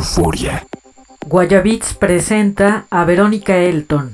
Euforia. Guayabits presenta a Verónica Elton.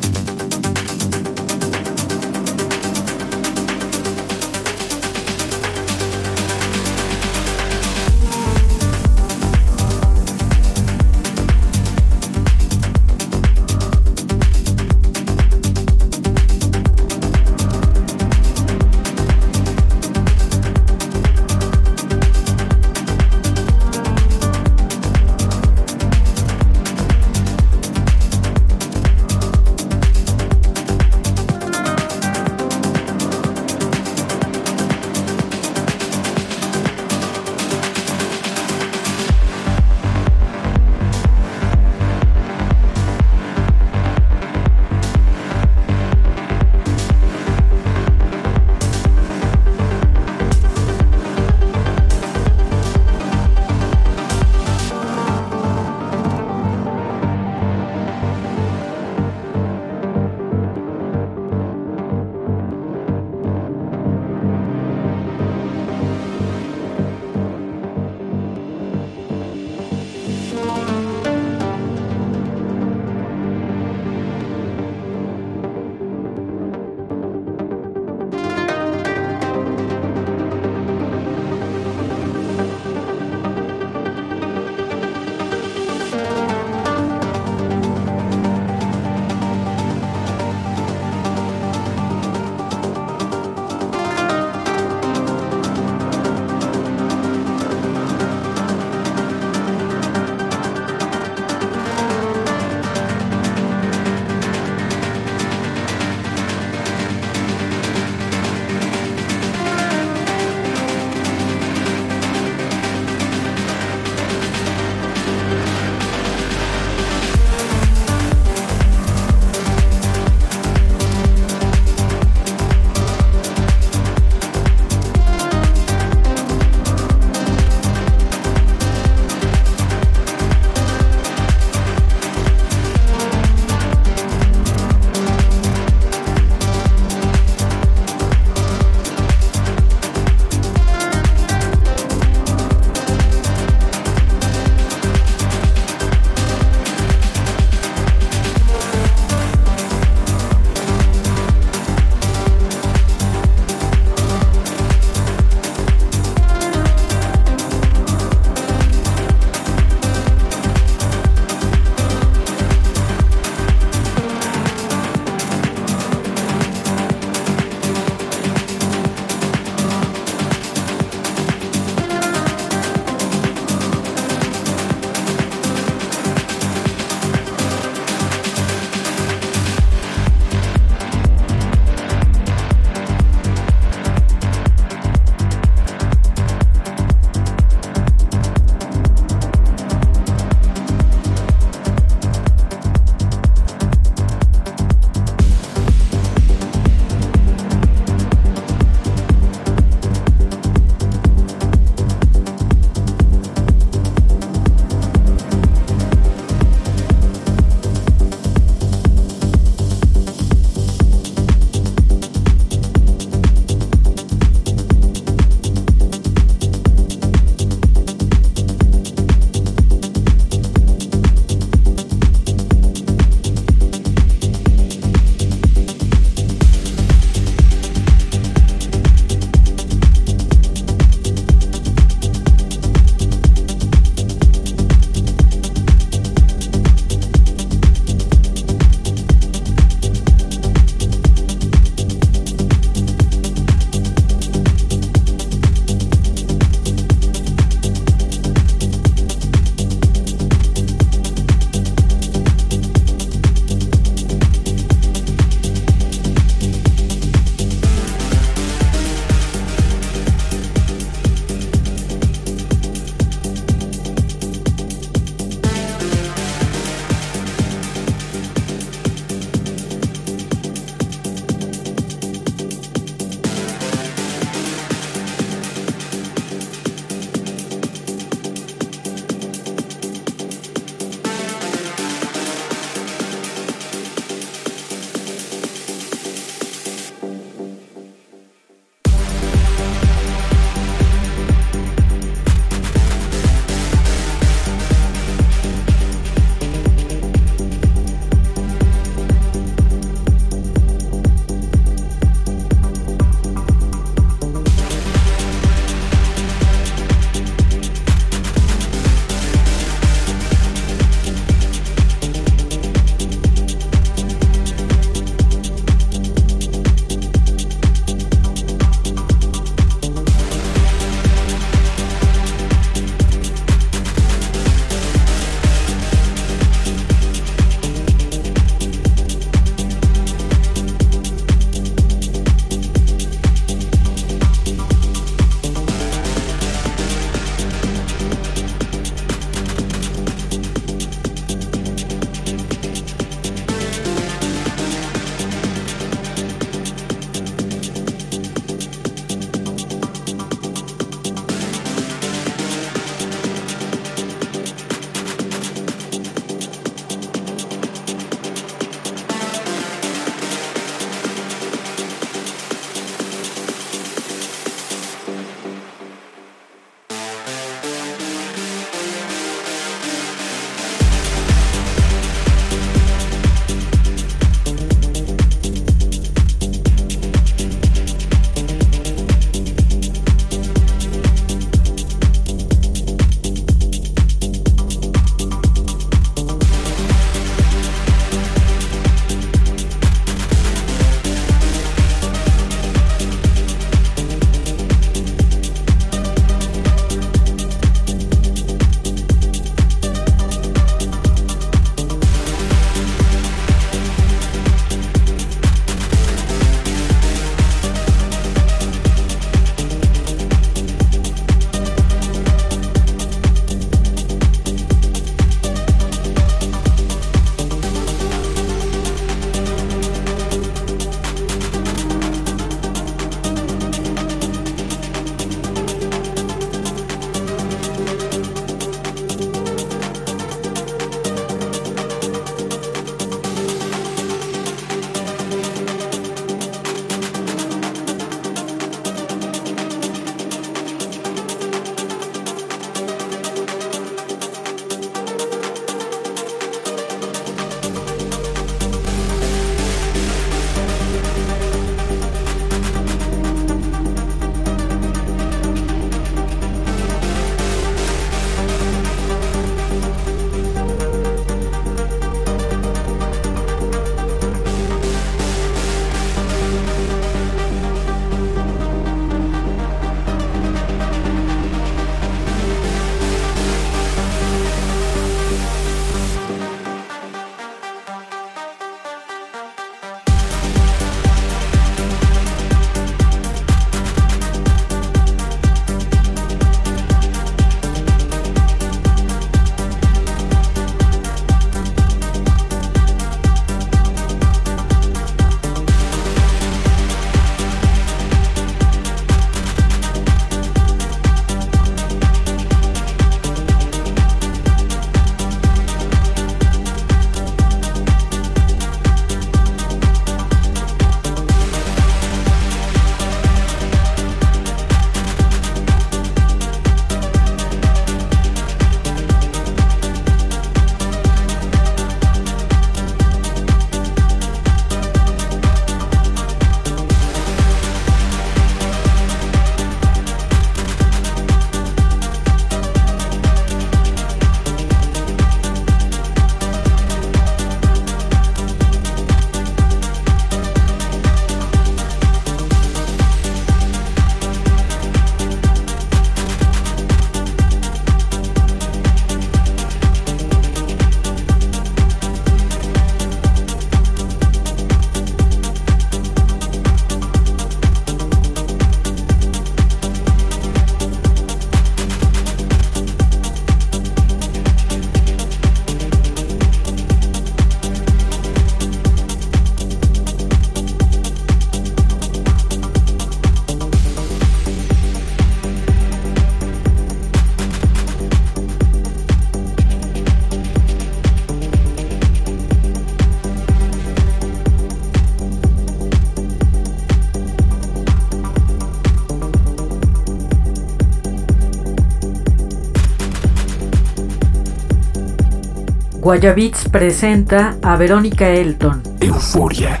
Guayabits presenta a Verónica Elton. Euforia.